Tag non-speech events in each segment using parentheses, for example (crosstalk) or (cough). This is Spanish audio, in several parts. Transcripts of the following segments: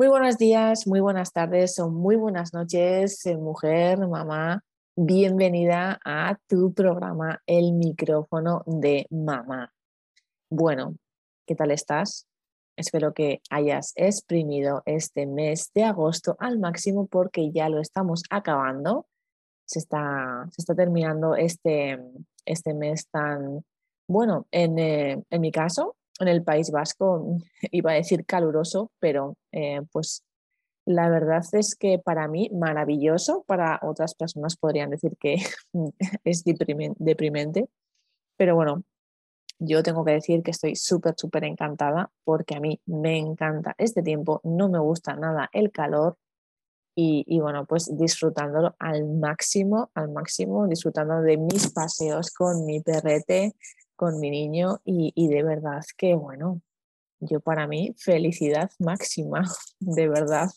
Muy buenos días, muy buenas tardes o muy buenas noches, eh, mujer, mamá. Bienvenida a tu programa El micrófono de mamá. Bueno, ¿qué tal estás? Espero que hayas exprimido este mes de agosto al máximo porque ya lo estamos acabando. Se está, se está terminando este, este mes tan, bueno, en, eh, en mi caso, en el País Vasco, (laughs) iba a decir caluroso, pero eh, pues la verdad es que para mí maravilloso, para otras personas podrían decir que (laughs) es deprimente, pero bueno, yo tengo que decir que estoy súper, súper encantada porque a mí me encanta este tiempo, no me gusta nada el calor y, y, bueno, pues disfrutándolo al máximo, al máximo, disfrutando de mis paseos con mi perrete, con mi niño y, de verdad que, bueno, yo para mí felicidad máxima, (laughs) de verdad,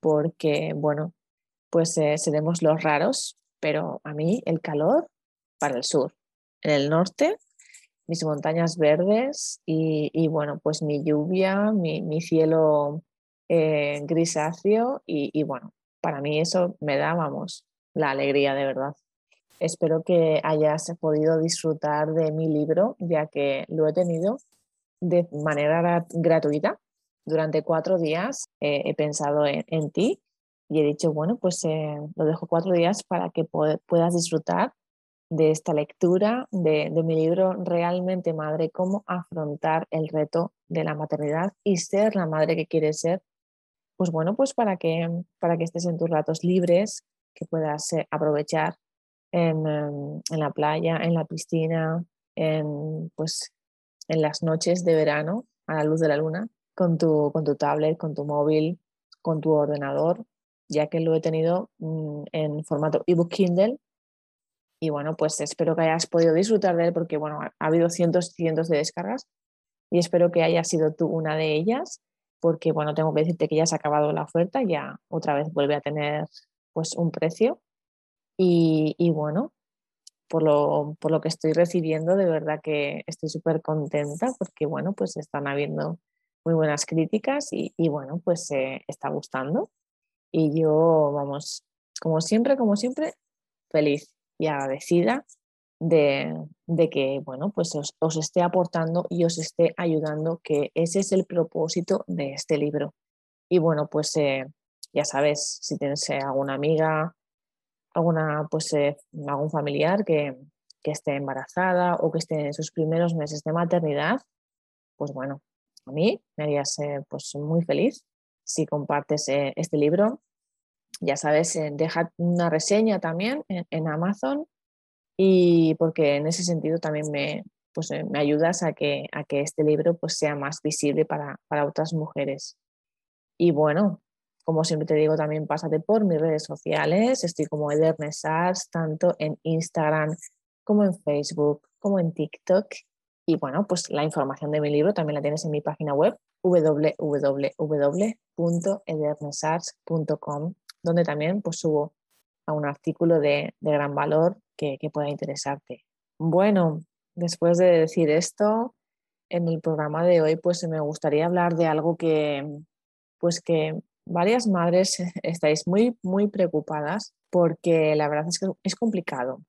porque, bueno, pues eh, seremos los raros, pero a mí el calor para el sur, en el norte, mis montañas verdes y, bueno, pues mi lluvia, mi, cielo eh, grisáceo y, y bueno, para mí eso me da, vamos, la alegría de verdad. Espero que hayas podido disfrutar de mi libro, ya que lo he tenido de manera gratuita. Durante cuatro días eh, he pensado en, ti y he dicho, bueno, pues eh, lo dejo cuatro días para que puedas disfrutar de esta lectura de, mi libro Realmente Madre, cómo afrontar el reto de la maternidad y ser la madre que quieres ser. Pues bueno, pues para que, para que estés en tus ratos libres, que puedas eh, aprovechar Em, en, la playa, en la piscina, en, pues, en las noches de verano a la luz de la luna, con tu, con tu tablet, con tu móvil, con tu ordenador, ya que lo he tenido mm, en formato ebook Kindle. Y bueno, pues espero que hayas podido disfrutar de él porque bueno, ha habido cientos y cientos de descargas y espero que hayas sido tú una de ellas porque bueno, tengo que decirte que ya se ha acabado la oferta, ya otra vez vuelve a tener pues un precio y, bueno, por lo, por lo, que estoy recibiendo, de verdad que estoy súper contenta porque, bueno, pues están habiendo muy buenas críticas y, bueno, pues se está gustando. Y yo, vamos, como siempre, como siempre, feliz y agradecida de, de que, bueno, pues os, os, esté aportando y os esté ayudando, que ese es el propósito de este libro. Y bueno, pues eh, ya sabes, si tienes eh, alguna amiga, alguna, pues, eh, algún familiar que, esté embarazada o que esté en sus primeros meses de maternidad, pues bueno, a mí me harías pues muy feliz si compartes eh, este libro. Ya sabes, eh, deja una reseña también en, Amazon y porque en ese sentido también me, pues, me ayudas a que, a que este libro pues, sea más visible para, para otras mujeres. Y bueno, como siempre te digo, también pásate por mis redes sociales. Estoy como Edernesars, tanto en Instagram como en Facebook, como en TikTok. Y bueno, pues la información de mi libro también la tienes en mi página web www.edernesars.com, donde también pues subo a un artículo de, gran valor que, que pueda interesarte. Bueno, después de decir esto, en el programa de hoy pues me gustaría hablar de algo que pues que varias madres (laughs) estáis muy, muy preocupadas porque la verdad es que es complicado.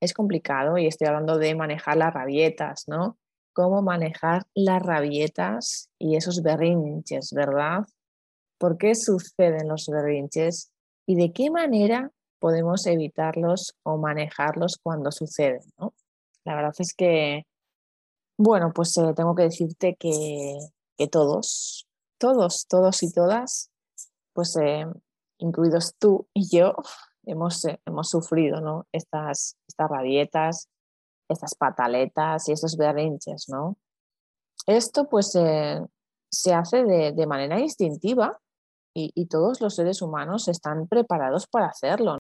Es complicado y estoy hablando de manejar las rabietas, ¿no? Cómo manejar las rabietas y esos berrinches, ¿verdad? ¿Por qué suceden los berrinches y de qué manera podemos evitarlos o manejarlos cuando suceden, ¿no? La verdad es que, bueno, pues eh, tengo que decirte que, que todos, todos, todos y todas, pues eh, incluidos tú y yo, hemos, eh, hemos sufrido ¿no? estas, estas rabietas, estas pataletas y estos berrinches, ¿no? Esto pues eh, se hace de, manera instintiva y, todos los seres humanos están preparados para hacerlo.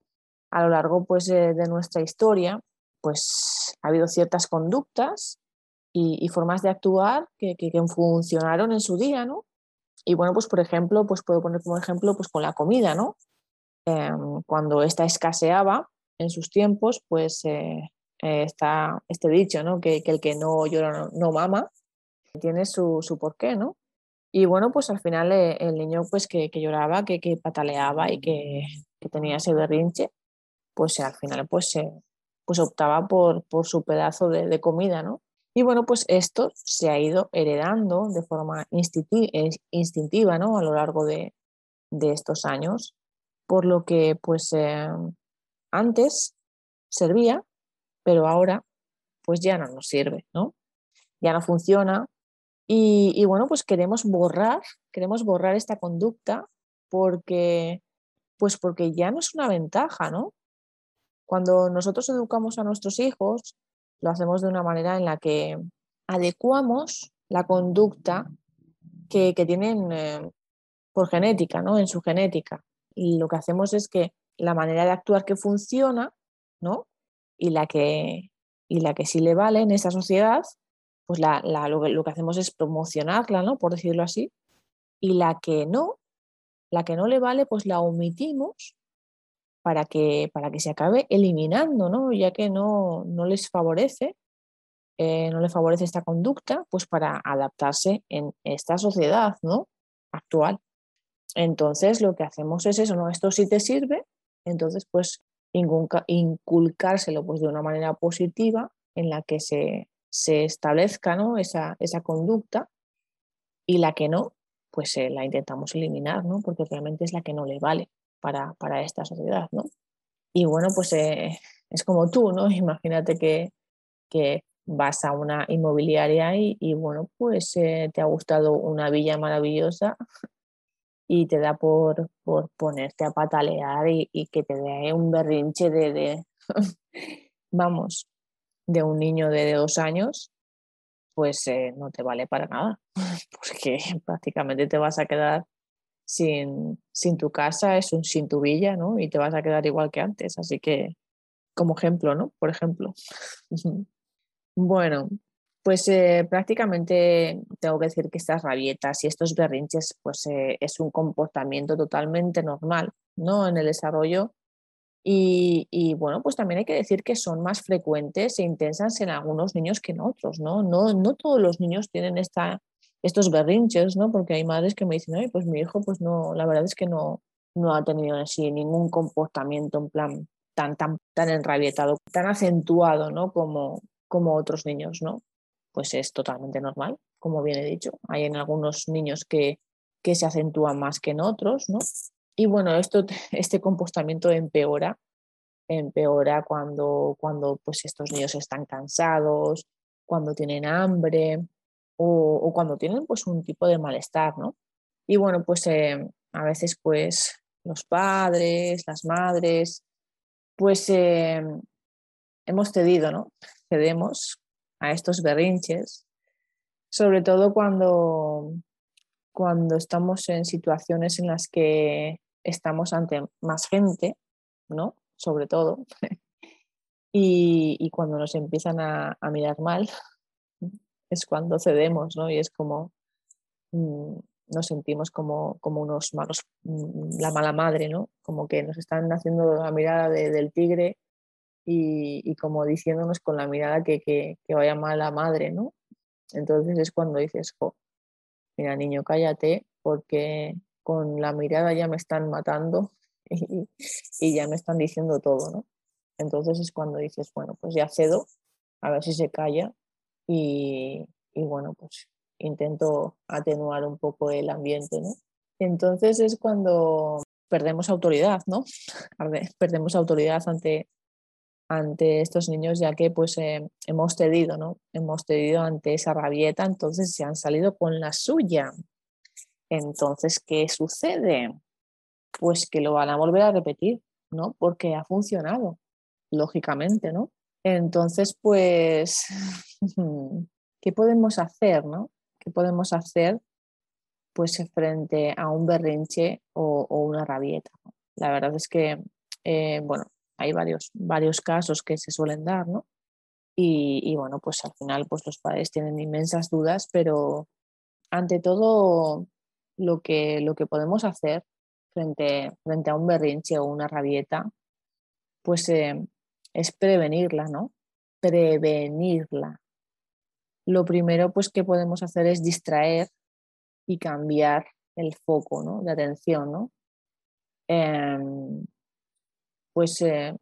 A lo largo pues, de nuestra historia pues ha habido ciertas conductas y, formas de actuar que, que, funcionaron en su día, ¿no? Y bueno, pues por ejemplo, pues puedo poner como ejemplo pues con la comida, ¿no? Em, cuando esta escaseaba en sus tiempos, pues eh, eh, está este dicho, ¿no? Que, el que no llora no, mama, tiene su, su porqué, ¿no? Y bueno, pues al final eh, el niño pues que, lloraba, que, pataleaba y que, tenía ese berrinche, pues al final pues, pues optaba por, por su pedazo de, comida, ¿no? Y bueno, pues esto se ha ido heredando de forma instintiva, ¿no? A lo largo de, estos años, por lo que pues eh, antes servía, pero ahora pues ya no nos sirve, ¿no? Ya no funciona y, bueno, pues queremos borrar, queremos borrar esta conducta porque pues porque ya no es una ventaja, ¿no? Cuando nosotros educamos a nuestros hijos, lo hacemos de una manera en la que adecuamos la conducta que, tienen eh, por genética, ¿no? En su genética. Y lo que hacemos es que la manera de actuar que funciona, ¿no? Y la que, y la que sí le vale en esa sociedad, pues la, lo, que hacemos es promocionarla, ¿no? Por decirlo así. Y la que no, la que no le vale, pues la omitimos para que, para que se acabe eliminando, ¿no? Ya que no, no les favorece, eh, no le favorece esta conducta, pues para adaptarse en esta sociedad, ¿no? Actual. Entonces lo que hacemos es eso, ¿no? Esto sí te sirve, entonces pues inculcárselo pues de una manera positiva en la que se, se establezca ¿no? esa, esa conducta y la que no, pues eh, la intentamos eliminar, ¿no? porque realmente es la que no le vale para, para esta sociedad. ¿no? Y bueno, pues eh, es como tú, ¿no? (laughs) Imagínate que, que vas a una inmobiliaria y, y bueno, pues eh, te ha gustado una villa maravillosa (laughs) y te da por, por ponerte a patalear y, y que te dé un berrinche de, de (laughs) vamos, de un niño de dos años, pues eh, no te vale para nada, porque prácticamente te vas a quedar sin, sin tu casa, es un sin tu villa, ¿no? Y te vas a quedar igual que antes. Así que, como ejemplo, ¿no? Por ejemplo. (laughs) bueno, pues eh, prácticamente tengo que decir que estas rabietas y estos berrinches, pues eh, es un comportamiento totalmente normal, ¿no? En el desarrollo y, bueno, pues también hay que decir que son más frecuentes e intensas en algunos niños que en otros, ¿no? No, no todos los niños tienen esta, estos berrinches, ¿no? Porque hay madres que me dicen, ay, pues mi hijo, pues no, la verdad es que no, no ha tenido así ningún comportamiento en plan tan, tan, tan enrabietado, tan acentuado, ¿no? Como, como otros niños, ¿no? Pues es totalmente normal, como bien he dicho. Hay en algunos niños que, que se acentúan más que en otros, ¿no? Y bueno, esto, (laughs) este comportamiento empeora, empeora cuando, cuando pues estos niños están cansados, cuando tienen hambre o, cuando tienen pues un tipo de malestar, ¿no? Y bueno, pues eh, a veces pues los padres, las madres, pues eh, hemos cedido, ¿no? Cedemos a estos berrinches, sobre todo cuando, cuando estamos en situaciones en las que estamos ante más gente, ¿no? Sobre todo. (laughs) y, cuando nos empiezan a, mirar mal, es cuando cedemos, ¿no? Y es como mm, nos sentimos como, como unos malos, mm, la mala madre, ¿no? Como que nos están haciendo la mirada del tigre y, como diciéndonos con la mirada que, que, que, vaya mala madre, ¿no? Entonces es cuando dices, mira niño, cállate porque con la mirada ya me están matando (laughs) y, ya me están diciendo todo, ¿no? Entonces es cuando dices, bueno, pues ya cedo, a ver si se calla y, bueno, pues intento atenuar un poco el ambiente, ¿no? Entonces es cuando perdemos autoridad, ¿no? (laughs) perdemos autoridad ante, ante estos niños ya que pues eh, hemos cedido, ¿no? Hemos cedido ante esa rabieta, entonces se han salido con la suya. Entonces, ¿qué sucede? Pues que lo van a volver a repetir, ¿no? Porque ha funcionado, lógicamente, ¿no? Entonces, pues, ¿qué podemos hacer, no? ¿Qué podemos hacer, pues, frente a un berrinche o, una rabieta? La verdad es que, eh, bueno, hay varios, varios casos que se suelen dar, ¿no? Y, bueno, pues al final, pues los padres tienen inmensas dudas, pero ante todo, lo que, lo que podemos hacer frente, frente a un berrinche o una rabieta, pues eh, es prevenirla, ¿no? Prevenirla. Lo primero pues que podemos hacer es distraer y cambiar el foco ¿no? de atención. ¿no? Em, pues, eh,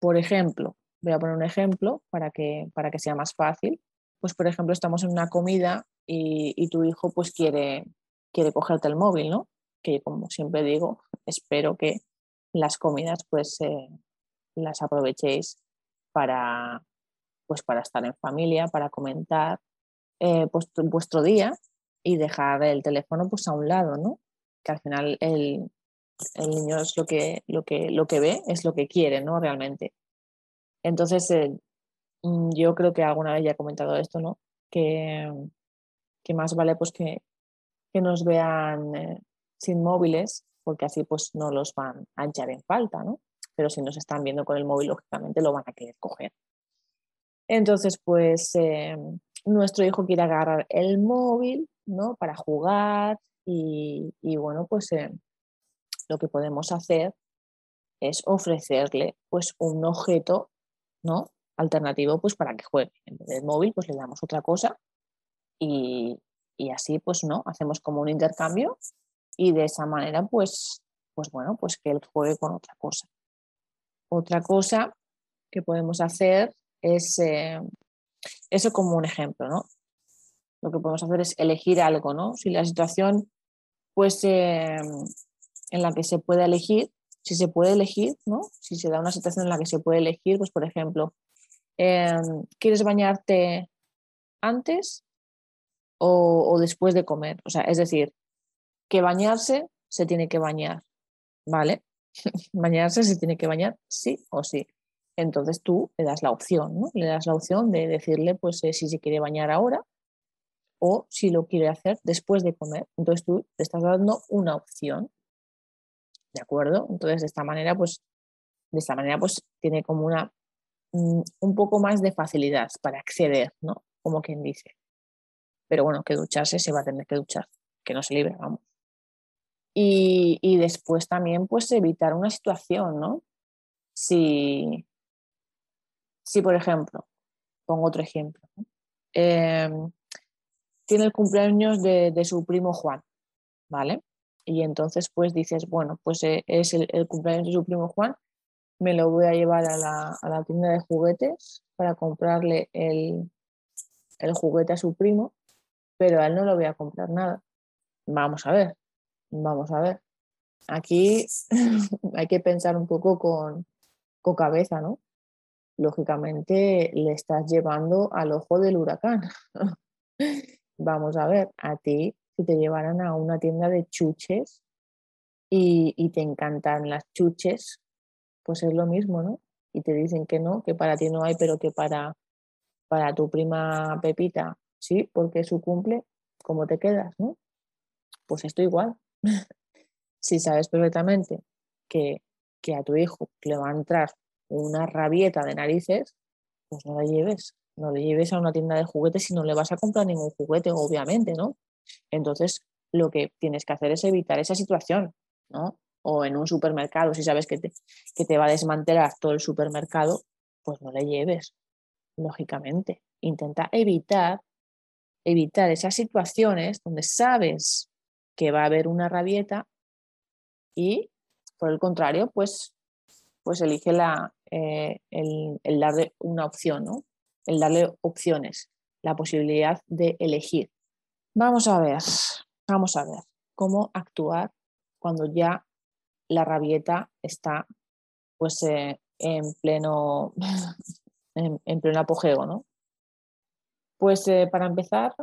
por ejemplo, voy a poner un ejemplo para que, para que sea más fácil. Pues, por ejemplo, estamos en una comida y, tu hijo pues quiere, quiere cogerte el móvil, ¿no? Que como siempre digo, espero que las comidas pues eh, las aprovechéis para, pues, para estar en familia, para comentar eh, pues, vuestro día y dejar el teléfono pues a un lado, ¿no? Que al final el, niño es lo que, lo, que, lo que ve, es lo que quiere, ¿no? Realmente. Entonces, eh, mm, yo creo que alguna vez ya he comentado esto, ¿no? Que, que más vale pues que, que nos vean eh, sin móviles, porque así pues no los van a echar en falta, ¿no? Pero si nos están viendo con el móvil, lógicamente lo van a querer coger. Entonces, pues eh, nuestro hijo quiere agarrar el móvil, ¿no? Para jugar y, bueno, pues lo que podemos hacer es ofrecerle pues un objeto ¿no? alternativo pues para que juegue. En vez del móvil pues le damos otra cosa y, así pues no, hacemos como un intercambio y de esa manera pues, pues bueno, pues que él juegue con otra cosa. Otra cosa que podemos hacer es eh, eso como un ejemplo, ¿no? Lo que podemos hacer es elegir algo, ¿no? Si la situación pues en la que se puede elegir, si se puede elegir, ¿no? Si se da una situación en la que se puede elegir, pues por ejemplo, em, ¿quieres bañarte antes o, después de comer? O sea, es decir, que bañarse se tiene que bañar, ¿vale? (laughs) bañarse se tiene que bañar sí o sí. Entonces tú le das la opción, ¿no? Le das la opción de decirle, pues, eh, si se quiere bañar ahora o si lo quiere hacer después de comer. Entonces tú te estás dando una opción. ¿De acuerdo? Entonces, de esta manera, pues, de esta manera, pues, tiene como una, mm, un poco más de facilidad para acceder, ¿no? Como quien dice. Pero bueno, que ducharse se va a tener que duchar, que no se libre, vamos. Y, y después también, pues, evitar una situación, ¿no? Si, si por ejemplo, pongo otro ejemplo, em, tiene el cumpleaños de, de su primo Juan, ¿vale? Y entonces pues dices, bueno, pues eh, es el, cumpleaños de su primo Juan, me lo voy a llevar a la, tienda de juguetes para comprarle el, juguete a su primo, pero a él no le voy a comprar nada. Vamos a ver, vamos a ver. Aquí (laughs) hay que pensar un poco con, con cabeza, ¿no? Lógicamente le estás llevando al ojo del huracán. (laughs) Vamos a ver, a ti si te llevaran a una tienda de chuches y, te encantan las chuches, pues es lo mismo, ¿no? Y te dicen que no, que para ti no hay, pero que para, para tu prima Pepita, sí, porque es su cumple, ¿cómo te quedas, no? Pues esto igual. (laughs) si sabes perfectamente que, que a tu hijo le va a entrar una rabieta de narices, pues no la lleves. No le lleves a una tienda de juguetes si no le vas a comprar ningún juguete, obviamente, ¿no? Entonces, lo que tienes que hacer es evitar esa situación, ¿no? O en un supermercado, si sabes que te, que te va a desmantelar todo el supermercado, pues no le lleves, lógicamente. Intenta evitar, evitar esas situaciones donde sabes que va a haber una rabieta y, por el contrario, pues, pues elige la, eh, el, darle una opción, ¿no? El darle opciones, la posibilidad de elegir. Vamos a ver, vamos a ver cómo actuar cuando ya la rabieta está pues eh, en pleno (laughs) en, pleno apogeo, ¿no? Pues eh, para empezar,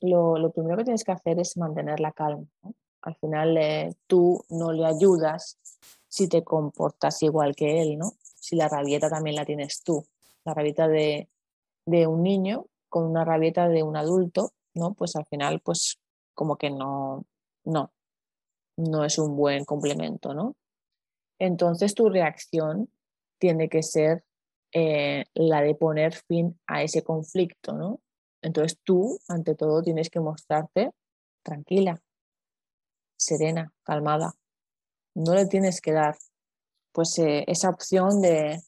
lo, primero que tienes que hacer es mantener la calma. Al final tú no le ayudas si te comportas igual que él, ¿no? Si la rabieta también la tienes tú, la rabieta de, de un niño con una rabieta de un adulto ¿no? Pues al final, pues como que no, no, no es un buen complemento, ¿no? Entonces tu reacción tiene que ser eh, la de poner fin a ese conflicto, ¿no? Entonces tú, ante todo, tienes que mostrarte tranquila, serena, calmada. No le tienes que dar pues eh, esa opción de,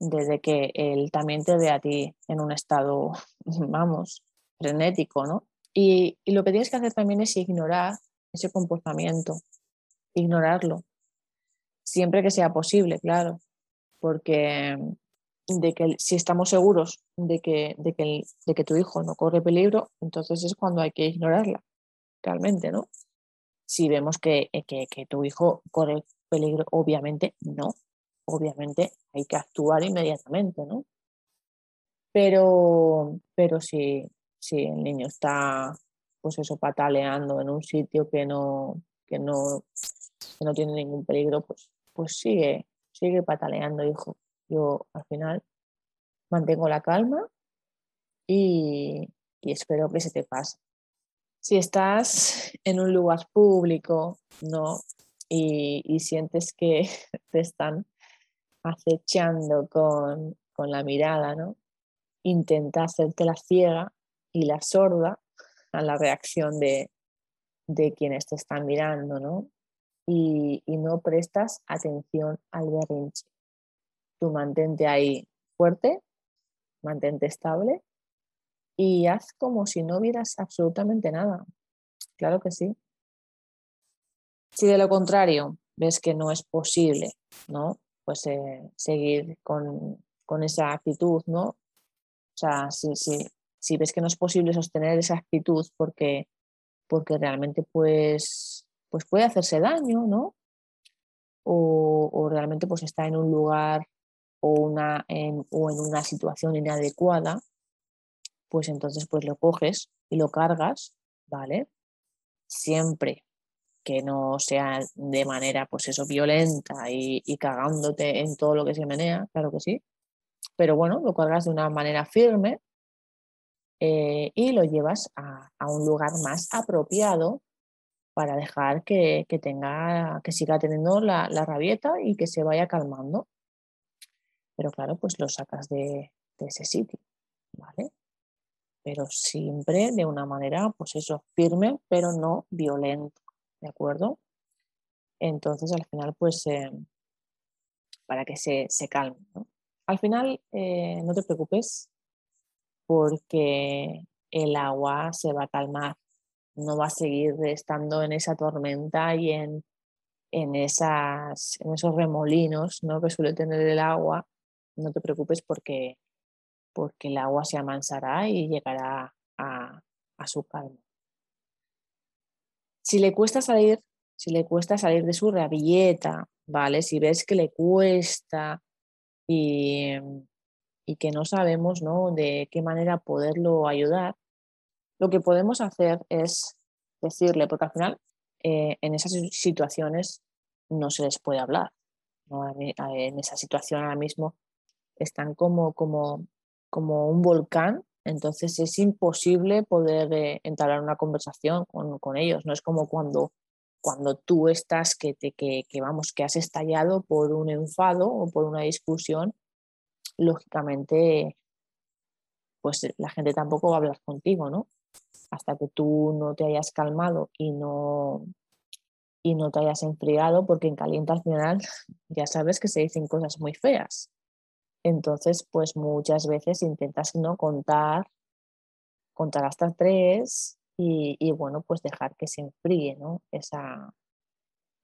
de, que él también te ve a ti en un estado, (laughs) vamos, frenético, ¿no? Y, lo que tienes que hacer también es ignorar ese comportamiento, ignorarlo, siempre que sea posible, claro, porque de que si estamos seguros de que, de que, de que tu hijo no corre peligro, entonces es cuando hay que ignorarla, realmente, ¿no? Si vemos que, que, que tu hijo corre peligro, obviamente no, obviamente hay que actuar inmediatamente, ¿no? Pero, pero si, si el niño está, pues eso, pataleando en un sitio que no, que no, que no tiene ningún peligro, pues, pues sigue, sigue pataleando, hijo. Yo al final mantengo la calma y, y espero que se te pase. Si estás en un lugar público, no, y, sientes que (laughs) te están acechando con, con la mirada, ¿no? Intenta hacerte la ciega y la sorda a la reacción de, de quienes te están mirando, ¿no? Y, y, no prestas atención al berrinche. Tú mantente ahí fuerte, mantente estable y haz como si no vieras absolutamente nada. Claro que sí. Si de lo contrario ves que no es posible, ¿no? Pues eh, seguir con, con, esa actitud, ¿no? O sea, si, si, si ves que no es posible sostener esa actitud porque, porque realmente pues, pues puede hacerse daño, ¿no? O, o realmente pues está en un lugar o, una, en, o en una situación inadecuada, pues entonces pues lo coges y lo cargas, ¿vale? Siempre que no sea de manera pues eso violenta y, cagándote en todo lo que se menea, claro que sí, pero bueno, lo cargas de una manera firme eh, y lo llevas a, un lugar más apropiado para dejar que, tenga, que siga teniendo la, rabieta y que se vaya calmando. Pero claro, pues lo sacas de, ese sitio, ¿vale? Pero siempre de una manera, pues eso, firme, pero no violenta, ¿de acuerdo? Entonces al final, pues, eh, para que se, se calme, Al final, eh, no te preocupes, porque el agua se va a calmar, no va a seguir estando en esa tormenta y en, en, esas, en esos remolinos ¿no? que suele tener el agua. No te preocupes porque, porque el agua se amansará y llegará a, a su calma. Si le cuesta salir, si le cuesta salir de su rabieta, ¿vale? Si ves que le cuesta y, y que no sabemos ¿no? de qué manera poderlo ayudar, lo que podemos hacer es decirle, porque al final eh, en esas situaciones no se les puede hablar. En esa situación ahora mismo están como, como, como un volcán, entonces es imposible poder eh, entablar una conversación con, ellos. No es como cuando, cuando tú estás que, te, que, que, vamos, que has estallado por un enfado o por una discusión lógicamente, pues la gente tampoco va a hablar contigo, ¿no? Hasta que tú no te hayas calmado y no, y no te hayas enfriado, porque en caliente al final ya sabes que se dicen cosas muy feas. Entonces, pues muchas veces intentas no contar, contar hasta tres y, y bueno, pues dejar que se enfríe, ¿no? Esa,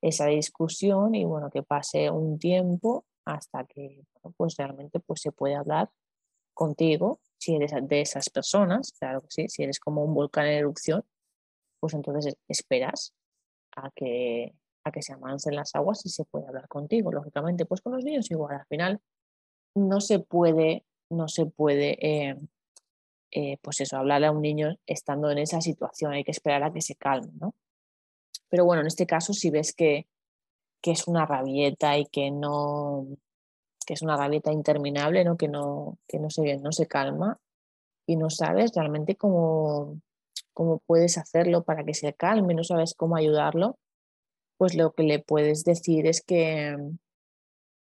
esa discusión y bueno, que pase un tiempo hasta que pues realmente pues se puede hablar contigo, si eres de esas personas, claro que sí, si eres como un volcán en erupción, pues entonces esperas a que, a que se amansen las aguas y se puede hablar contigo, lógicamente, pues con los niños igual, al final no se puede, no se puede, eh, eh, pues eso, hablarle a un niño estando en esa situación, hay que esperar a que se calme, ¿no? Pero bueno, en este caso, si ves que, que es una rabieta y que no que es una rabieta interminable, ¿no? que, no, que no, se, no se calma y no sabes realmente cómo, cómo puedes hacerlo para que se calme, no sabes cómo ayudarlo, pues lo que le puedes decir es que,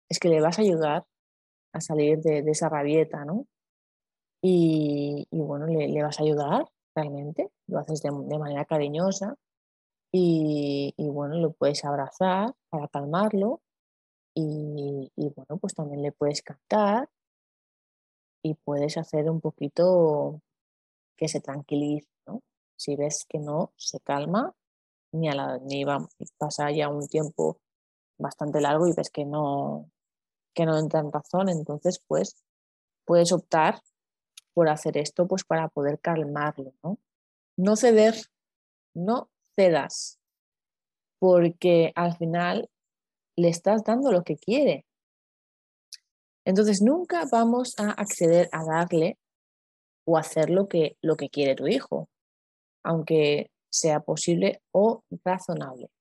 es que le vas a ayudar a salir de, esa rabieta, ¿no? Y, bueno, le, vas a ayudar realmente, lo haces de manera cariñosa y, bueno, lo puedes abrazar para calmarlo y, bueno, pues también le puedes cantar y puedes hacer un poquito que se tranquilice, ¿no? Si ves que no se calma, ni, a la, ni va, pasa ya un tiempo bastante largo y ves que no, que no entra en razón, entonces pues puedes optar por hacer esto pues para poder calmarlo, ¿no? No ceder, no cedas, porque al final le estás dando lo que quiere. Entonces nunca vamos a acceder a darle o hacer lo que, lo que quiere tu hijo, aunque sea posible o razonable.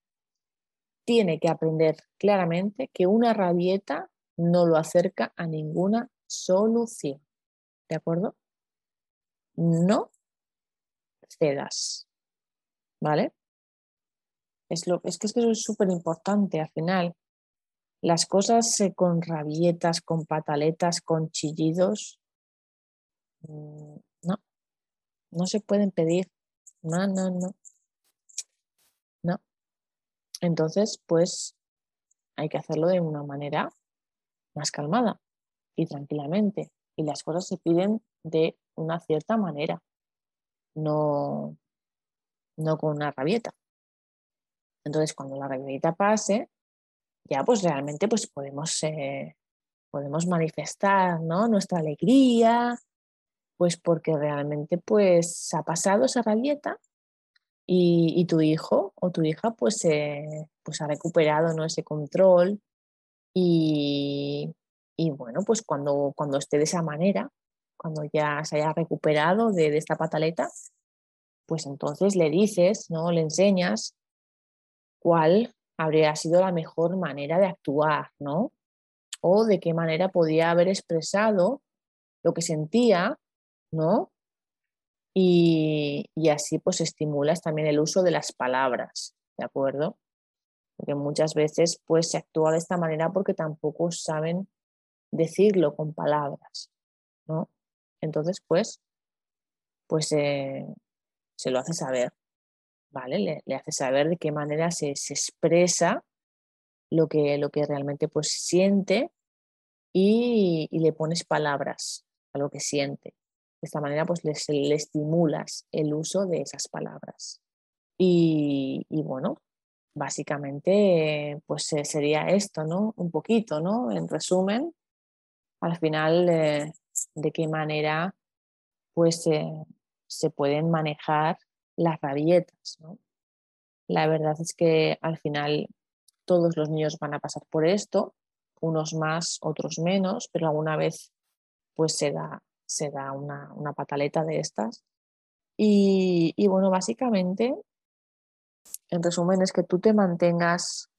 Tiene que aprender claramente que una rabieta no lo acerca a ninguna solución. ¿De acuerdo? No cedas. ¿Vale? Es, lo, es que eso es súper importante al final. Las cosas eh, con rabietas, con pataletas, con chillidos, mm, no, no se pueden pedir. No, no, no. No. Entonces, pues hay que hacerlo de una manera más calmada y tranquilamente. Y las cosas se piden de una cierta manera, no, no con una rabieta. Entonces, cuando la rabieta pase, ya pues realmente pues podemos, eh, podemos manifestar nuestra alegría, pues porque realmente pues ha pasado esa rabieta y, tu hijo o tu hija pues, pues ha recuperado ese control y, bueno, pues cuando, cuando esté de esa manera, cuando ya se haya recuperado de, de esta pataleta, pues entonces le dices, ¿no? Le enseñas cuál habría sido la mejor manera de actuar, ¿no? O de qué manera podía haber expresado lo que sentía, ¿no? Y, así pues estimulas también el uso de las palabras, ¿de acuerdo? Porque muchas veces pues se actúa de esta manera porque tampoco saben decirlo con palabras, ¿no? Entonces pues, pues eh, se lo hace saber, ¿vale? Le, hace saber de qué manera se, expresa lo que, lo que realmente pues siente y, le pones palabras a lo que siente. De esta manera pues le, le estimulas el uso de esas palabras. Y, bueno, básicamente pues eh, sería esto, ¿no? Un poquito, ¿no? En resumen, al final eh, de qué manera pues eh, se pueden manejar las rabietas. ¿no? La verdad es que al final todos los niños van a pasar por esto, unos más, otros menos, pero alguna vez pues se da, se da una, una pataleta de estas. Y, y, bueno, básicamente, en resumen, es que tú te mantengas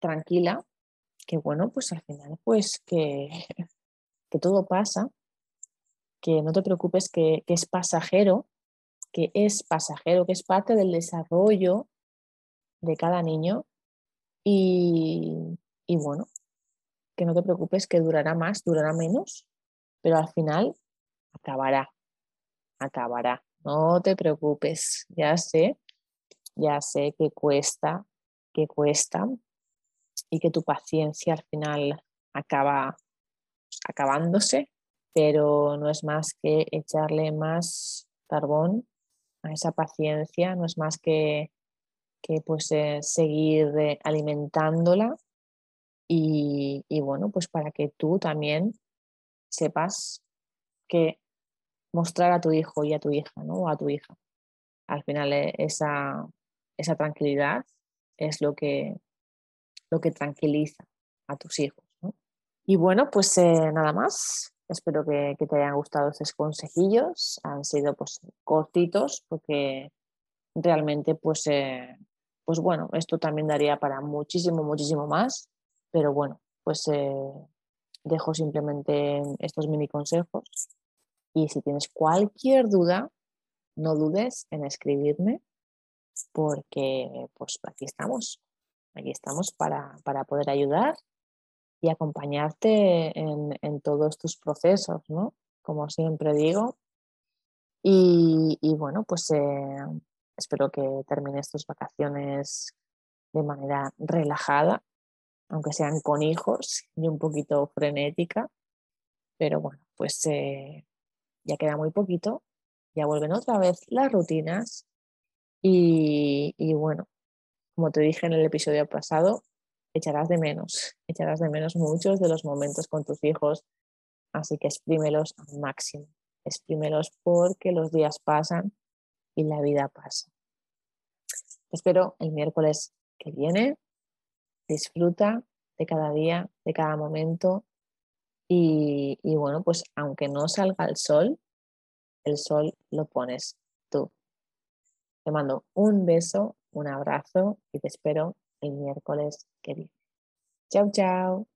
tranquila, que bueno, pues al final, pues que, (laughs) que todo pasa, que no te preocupes, que, que es pasajero, que es pasajero, que es parte del desarrollo de cada niño y, y, bueno, que no te preocupes que durará más, durará menos, pero al final acabará, acabará. No te preocupes, ya sé, ya sé que cuesta, que cuesta y que tu paciencia al final acaba acabándose, pero no es más que echarle más carbón a esa paciencia, no es más que, que pues eh, seguir eh, alimentándola y, bueno, pues para que tú también sepas que mostrar a tu hijo y a tu hija, ¿no? O a tu hija. Al final eh, esa, esa tranquilidad es lo que, lo que tranquiliza a tus hijos. Y bueno, pues nada más. Espero que, te hayan gustado estos consejillos. Han sido pues cortitos porque realmente pues, eh, pues bueno, esto también daría para muchísimo, muchísimo más. Pero bueno, pues eh, dejo simplemente estos mini consejos. Y si tienes cualquier duda, no dudes en escribirme porque pues aquí estamos. Aquí estamos para, para poder ayudar y acompañarte en, todos tus procesos, ¿no? Como siempre digo. Y, bueno, pues eh, espero que termines tus vacaciones de manera relajada, aunque sean con hijos y un poquito frenética. Pero bueno, pues eh, ya queda muy poquito ya vuelven otra vez las rutinas y, bueno, como te dije en el episodio pasado, echarás de menos, echarás de menos muchos de los momentos con tus hijos, así que exprímelos al máximo, exprímelos porque los días pasan y la vida pasa. Espero el miércoles que viene, disfruta de cada día, de cada momento y bueno, pues aunque no salga el sol, el sol lo pones tú. Te mando un beso, un abrazo y te espero el miércoles que viene. Chao, chao.